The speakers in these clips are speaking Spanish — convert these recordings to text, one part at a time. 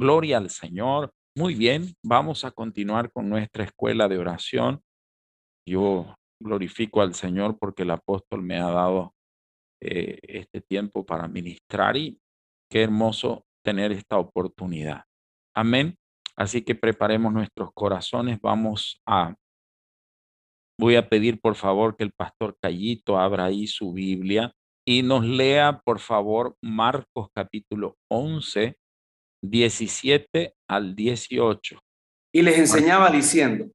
Gloria al Señor. Muy bien, vamos a continuar con nuestra escuela de oración. Yo glorifico al Señor porque el apóstol me ha dado eh, este tiempo para ministrar y qué hermoso tener esta oportunidad. Amén. Así que preparemos nuestros corazones. Vamos a, voy a pedir por favor que el pastor Callito abra ahí su Biblia y nos lea por favor Marcos capítulo 11, 17 al 18. Y les enseñaba diciendo,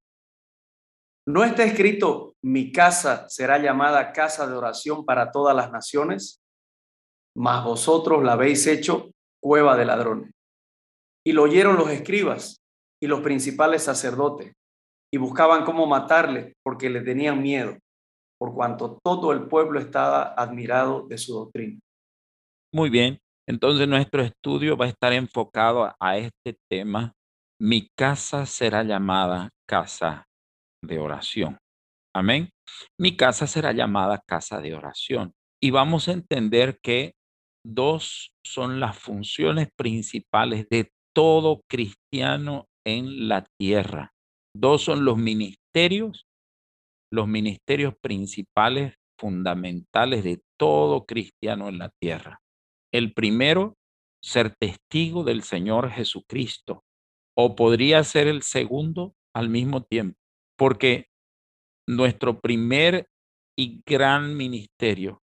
¿no está escrito, mi casa será llamada casa de oración para todas las naciones? Mas vosotros la habéis hecho cueva de ladrones. Y lo oyeron los escribas y los principales sacerdotes y buscaban cómo matarle porque le tenían miedo, por cuanto todo el pueblo estaba admirado de su doctrina. Muy bien. Entonces nuestro estudio va a estar enfocado a, este tema. Mi casa será llamada casa de oración. Amén. Mi casa será llamada casa de oración. Y vamos a entender que dos son las funciones principales de todo cristiano en la tierra. Dos son los ministerios, los ministerios principales, fundamentales de todo cristiano en la tierra. El primero, ser testigo del Señor Jesucristo, o podría ser el segundo al mismo tiempo, porque nuestro primer y gran ministerio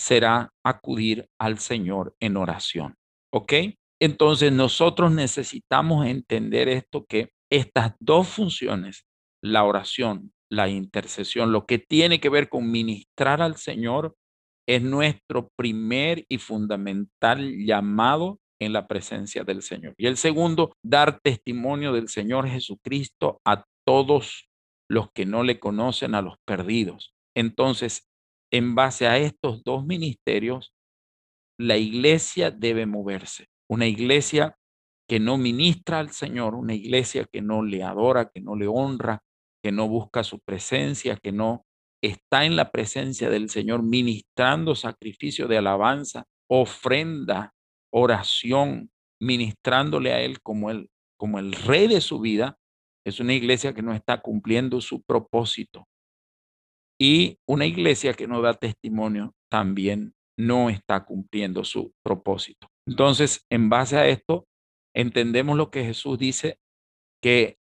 será acudir al Señor en oración. ¿Ok? Entonces nosotros necesitamos entender esto que estas dos funciones, la oración, la intercesión, lo que tiene que ver con ministrar al Señor, es nuestro primer y fundamental llamado en la presencia del Señor. Y el segundo, dar testimonio del Señor Jesucristo a todos los que no le conocen, a los perdidos. Entonces, en base a estos dos ministerios, la iglesia debe moverse. Una iglesia que no ministra al Señor, una iglesia que no le adora, que no le honra, que no busca su presencia, que no está en la presencia del Señor ministrando sacrificio de alabanza, ofrenda, oración, ministrándole a Él como el, como el rey de su vida, es una iglesia que no está cumpliendo su propósito. Y una iglesia que no da testimonio también no está cumpliendo su propósito. Entonces, en base a esto, entendemos lo que Jesús dice, que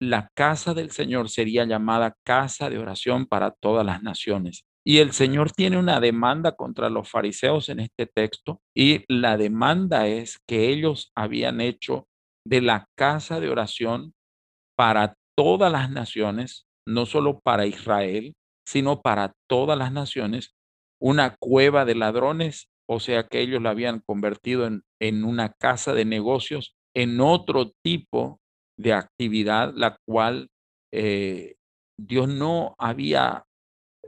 la casa del Señor sería llamada casa de oración para todas las naciones. Y el Señor tiene una demanda contra los fariseos en este texto y la demanda es que ellos habían hecho de la casa de oración para todas las naciones, no solo para Israel, sino para todas las naciones, una cueva de ladrones, o sea que ellos la habían convertido en, en una casa de negocios, en otro tipo de actividad la cual eh, Dios no había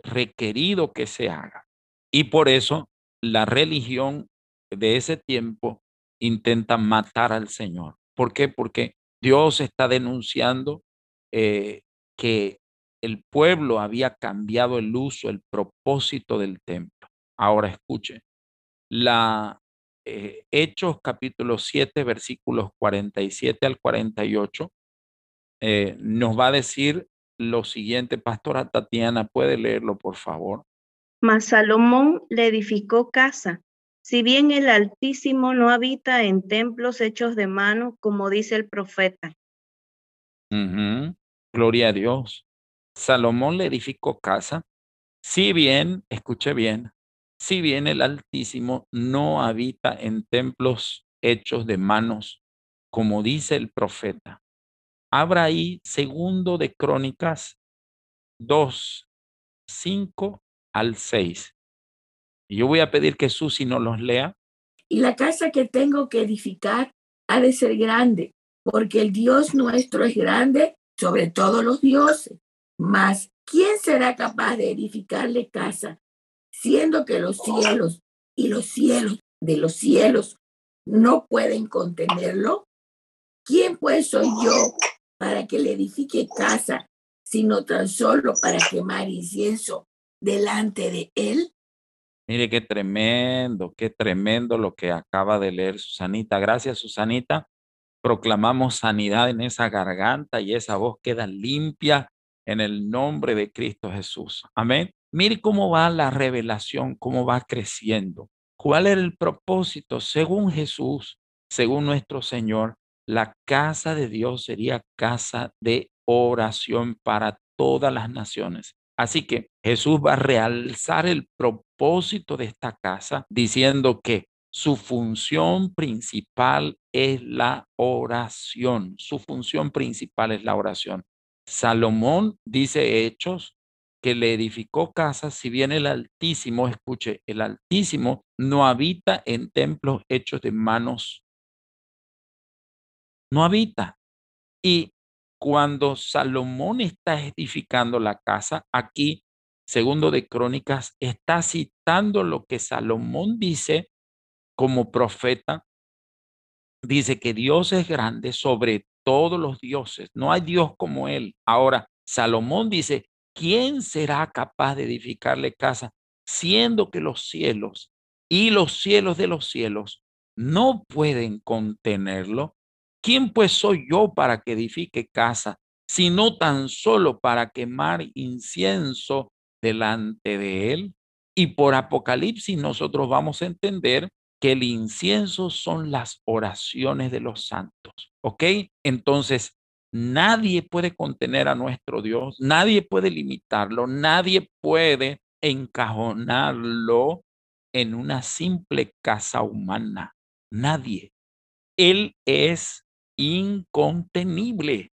requerido que se haga. Y por eso la religión de ese tiempo intenta matar al Señor. ¿Por qué? Porque Dios está denunciando eh, que el pueblo había cambiado el uso, el propósito del templo. Ahora escuche, la eh, Hechos capítulo 7, versículos 47 al 48, eh, nos va a decir lo siguiente. Pastora Tatiana, ¿puede leerlo, por favor? Mas Salomón le edificó casa. Si bien el Altísimo no habita en templos hechos de mano, como dice el profeta. Gloria a Dios. Salomón le edificó casa. Si bien, escuche bien, si bien el Altísimo no habita en templos hechos de manos, como dice el profeta. Abra ahí segundo de Crónicas 2, 5 al 6. Y yo voy a pedir que Susi nos los lea. Y la casa que tengo que edificar ha de ser grande, porque el Dios nuestro es grande sobre todos los dioses. Mas, ¿quién será capaz de edificarle casa siendo que los cielos y los cielos de los cielos no pueden contenerlo? ¿Quién pues soy yo para que le edifique casa, sino tan solo para quemar incienso delante de él? Mire qué tremendo, qué tremendo lo que acaba de leer Susanita. Gracias, Susanita. Proclamamos sanidad en esa garganta y esa voz queda limpia en el nombre de Cristo Jesús. Amén. Mire cómo va la revelación, cómo va creciendo. ¿Cuál era el propósito? Según Jesús, según nuestro Señor, la casa de Dios sería casa de oración para todas las naciones. Así que Jesús va a realzar el propósito de esta casa diciendo que su función principal es la oración. Su función principal es la oración. Salomón dice Hechos que le edificó casas, si bien el Altísimo, escuche, el Altísimo no habita en templos hechos de manos. No habita. Y cuando Salomón está edificando la casa, aquí, segundo de Crónicas, está citando lo que Salomón dice como profeta. Dice que Dios es grande sobre todos los dioses. No hay Dios como él. Ahora, Salomón dice, ¿quién será capaz de edificarle casa siendo que los cielos y los cielos de los cielos no pueden contenerlo? ¿Quién pues soy yo para que edifique casa, sino tan solo para quemar incienso delante de él? Y por Apocalipsis nosotros vamos a entender que el incienso son las oraciones de los santos, ¿ok? Entonces, Nadie puede contener a nuestro Dios, nadie puede limitarlo, nadie puede encajonarlo en una simple casa humana. Nadie. Él es incontenible.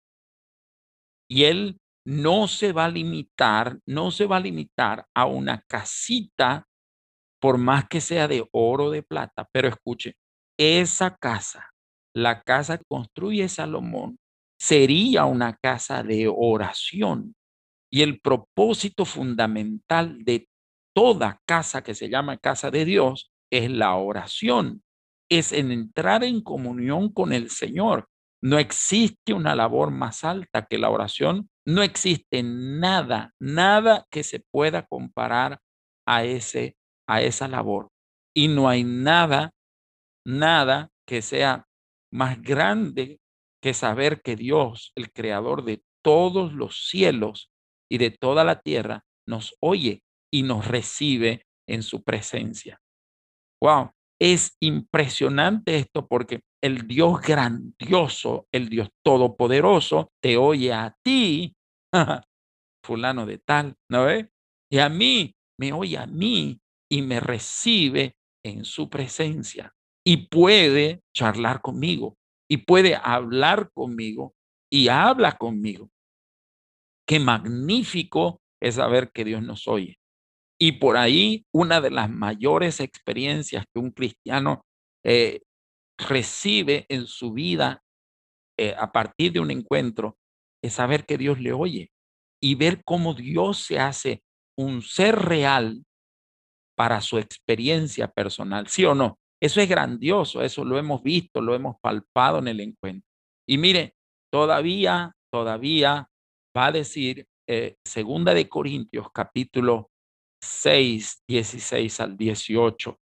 Y él no se va a limitar, no se va a limitar a una casita, por más que sea de oro o de plata. Pero escuche, esa casa, la casa que construye Salomón, sería una casa de oración. Y el propósito fundamental de toda casa que se llama casa de Dios es la oración, es en entrar en comunión con el Señor. No existe una labor más alta que la oración, no existe nada, nada que se pueda comparar a ese a esa labor. Y no hay nada, nada que sea más grande que saber que Dios, el creador de todos los cielos y de toda la tierra, nos oye y nos recibe en su presencia. Wow, es impresionante esto porque el Dios grandioso, el Dios todopoderoso, te oye a ti, fulano de tal, ¿no ve? Y a mí, me oye a mí y me recibe en su presencia y puede charlar conmigo, y puede hablar conmigo y habla conmigo. Qué magnífico es saber que Dios nos oye. Y por ahí una de las mayores experiencias que un cristiano eh, recibe en su vida eh, a partir de un encuentro es saber que Dios le oye y ver cómo Dios se hace un ser real para su experiencia personal, ¿sí o no? Eso es grandioso, eso lo hemos visto, lo hemos palpado en el encuentro. Y mire, todavía, todavía va a decir eh, Segunda de Corintios, capítulo 6, 16 al 18.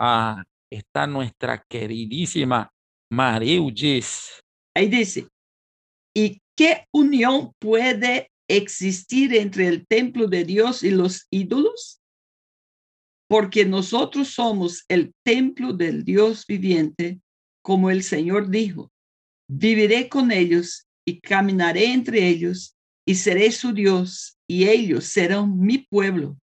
Ah, está nuestra queridísima Mariugis. Ahí dice, ¿y qué unión puede existir entre el templo de Dios y los ídolos? Porque nosotros somos el templo del Dios viviente, como el Señor dijo, viviré con ellos y caminaré entre ellos y seré su Dios y ellos serán mi pueblo,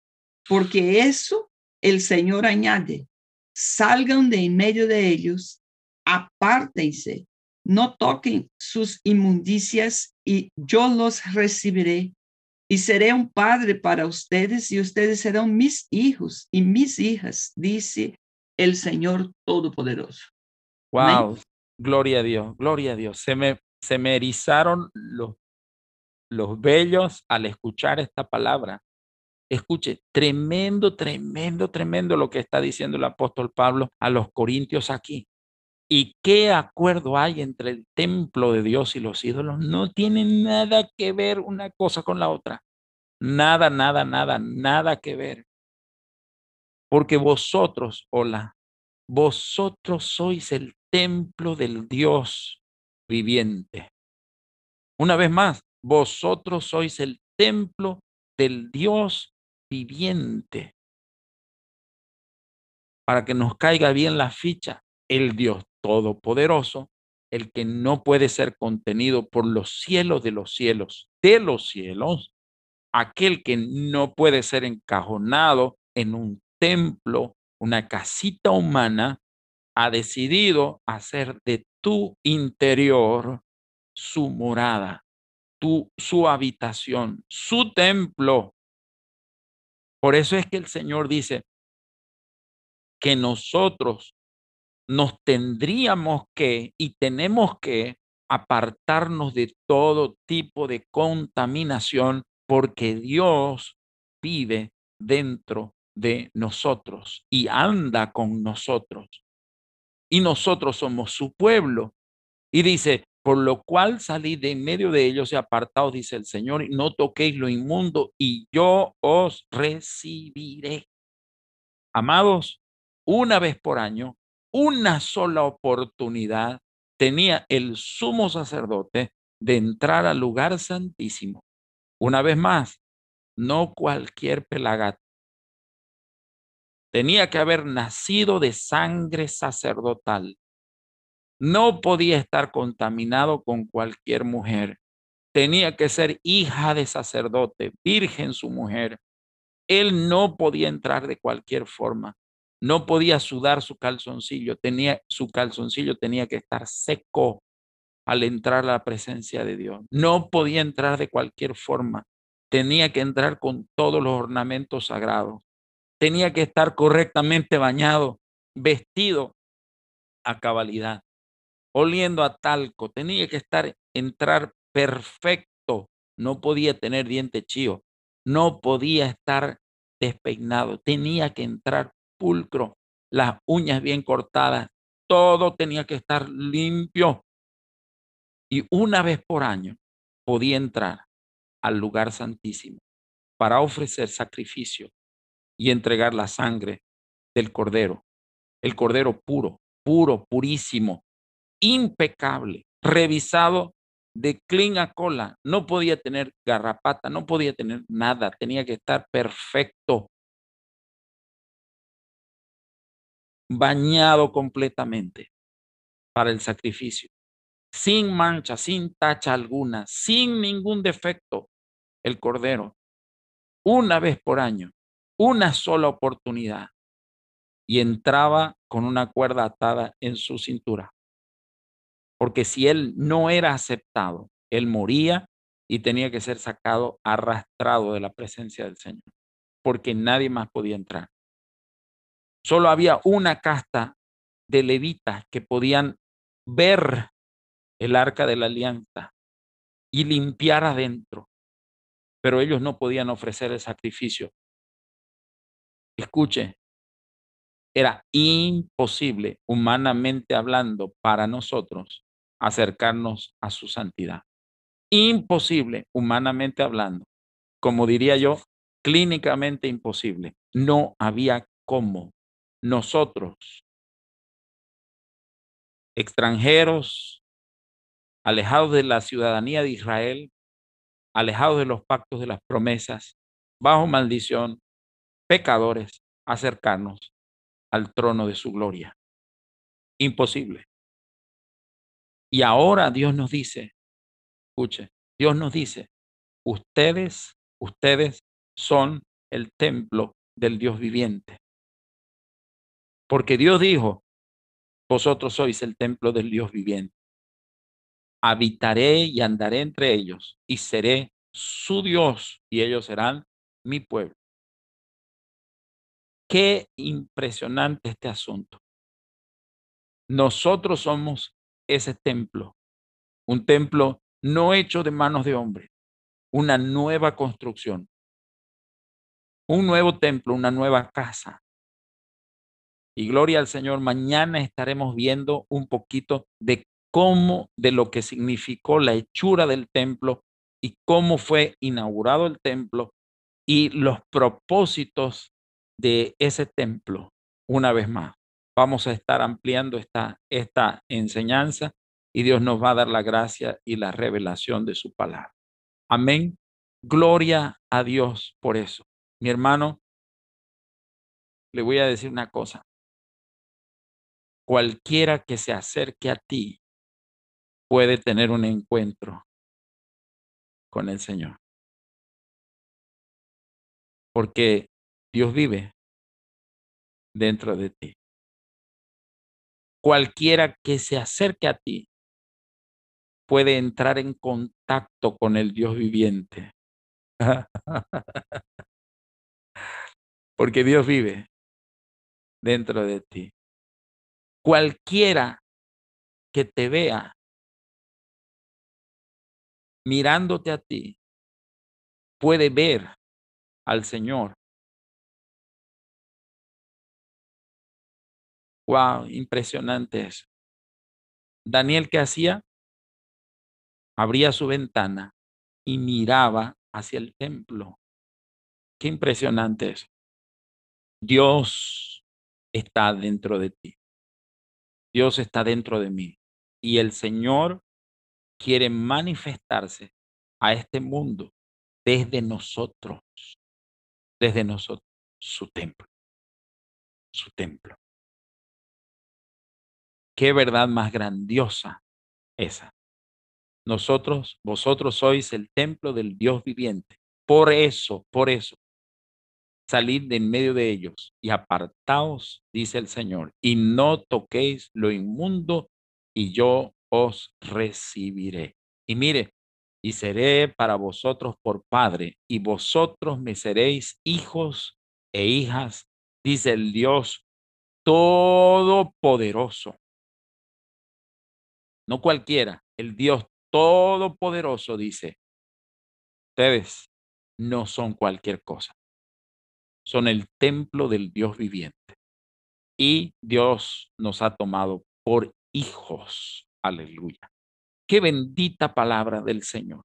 porque eso el Señor añade, salgan de en medio de ellos, apártense, no toquen sus inmundicias y yo los recibiré y seré un padre para ustedes y ustedes serán mis hijos y mis hijas, dice el Señor Todopoderoso. Wow, gloria a Dios, gloria a Dios. Se me, se me erizaron los, los vellos al escuchar esta palabra. Escuche, tremendo, tremendo, tremendo lo que está diciendo el apóstol Pablo a los corintios aquí. ¿Y qué acuerdo hay entre el templo de Dios y los ídolos? No tiene nada que ver una cosa con la otra. Nada, nada, nada, nada que ver. porque vosotros, hola, vosotros sois el templo del Dios viviente. Una vez más, vosotros sois el templo del Dios viviente. Para que nos caiga bien la ficha, el Dios todopoderoso, el que no puede ser contenido por los cielos de los cielos, de los cielos, aquel que no puede ser encajonado en un templo, una casita humana, ha decidido hacer de tu interior su morada, tu, su habitación, su templo. Por eso es que el Señor dice que nosotros nos tendríamos que y tenemos que apartarnos de todo tipo de contaminación porque Dios vive dentro de nosotros y anda con nosotros. Y nosotros somos su pueblo. Y dice, por lo cual salí de en medio de ellos y apartados, dice el Señor, y no toquéis lo inmundo, y yo os recibiré. Amados, una vez por año, una sola oportunidad tenía el sumo sacerdote de entrar al lugar santísimo una vez más, no cualquier pelagato. Tenía que haber nacido de sangre sacerdotal. No podía estar contaminado con cualquier mujer. Tenía que ser hija de sacerdote, virgen su mujer. Él no podía entrar de cualquier forma. No podía sudar su calzoncillo. Tenía su calzoncillo tenía que estar seco al entrar a la presencia de Dios. No podía entrar de cualquier forma. Tenía que entrar con todos los ornamentos sagrados. Tenía que estar correctamente bañado, vestido a cabalidad, oliendo a talco. Tenía que estar, entrar perfecto. No podía tener diente chío. No podía estar despeinado. Tenía que entrar pulcro, las uñas bien cortadas. Todo tenía que estar limpio y una vez por año podía entrar al lugar santísimo para ofrecer sacrificio y entregar la sangre del cordero, el cordero puro, puro, purísimo, impecable, revisado de clean a cola, no podía tener garrapata, no podía tener nada, tenía que estar perfecto, bañado completamente para el sacrificio sin mancha, sin tacha alguna, sin ningún defecto, el Cordero, una vez por año, una sola oportunidad, y entraba con una cuerda atada en su cintura. Porque si él no era aceptado, él moría y tenía que ser sacado arrastrado de la presencia del Señor, porque nadie más podía entrar. Solo había una casta de levitas que podían ver el arca de la alianza y limpiar adentro. Pero ellos no podían ofrecer el sacrificio. Escuche, era imposible, humanamente hablando, para nosotros acercarnos a su santidad. Imposible, humanamente hablando. Como diría yo, clínicamente imposible. No había cómo nosotros, extranjeros, alejados de la ciudadanía de Israel, alejados de los pactos de las promesas, bajo maldición, pecadores, acercarnos al trono de su gloria. Imposible. Y ahora Dios nos dice, escuche, Dios nos dice, ustedes, ustedes son el templo del Dios viviente. Porque Dios dijo, vosotros sois el templo del Dios viviente habitaré y andaré entre ellos y seré su Dios y ellos serán mi pueblo. Qué impresionante este asunto. Nosotros somos ese templo, un templo no hecho de manos de hombre, una nueva construcción, un nuevo templo, una nueva casa. Y gloria al Señor, mañana estaremos viendo un poquito de cómo de lo que significó la hechura del templo y cómo fue inaugurado el templo y los propósitos de ese templo una vez más. Vamos a estar ampliando esta, esta enseñanza y Dios nos va a dar la gracia y la revelación de su palabra. Amén. Gloria a Dios por eso. Mi hermano, le voy a decir una cosa. Cualquiera que se acerque a ti puede tener un encuentro con el Señor. Porque Dios vive dentro de ti. Cualquiera que se acerque a ti puede entrar en contacto con el Dios viviente. Porque Dios vive dentro de ti. Cualquiera que te vea mirándote a ti puede ver al Señor. Wow, impresionante eso. Daniel, ¿qué hacía? Abría su ventana y miraba hacia el templo. Qué impresionante eso. Dios está dentro de ti. Dios está dentro de mí. Y el Señor quiere manifestarse a este mundo desde nosotros, desde nosotros, su templo, su templo. Qué verdad más grandiosa esa. Nosotros, vosotros sois el templo del Dios viviente. Por eso, por eso, salid de en medio de ellos y apartaos, dice el Señor, y no toquéis lo inmundo, y yo os recibiré. Y mire, y seré para vosotros por Padre, y vosotros me seréis hijos e hijas, dice el Dios Todopoderoso. No cualquiera, el Dios Todopoderoso dice, ustedes no son cualquier cosa son el templo del Dios viviente. Y Dios nos ha tomado por hijos. Aleluya. Qué bendita palabra del Señor.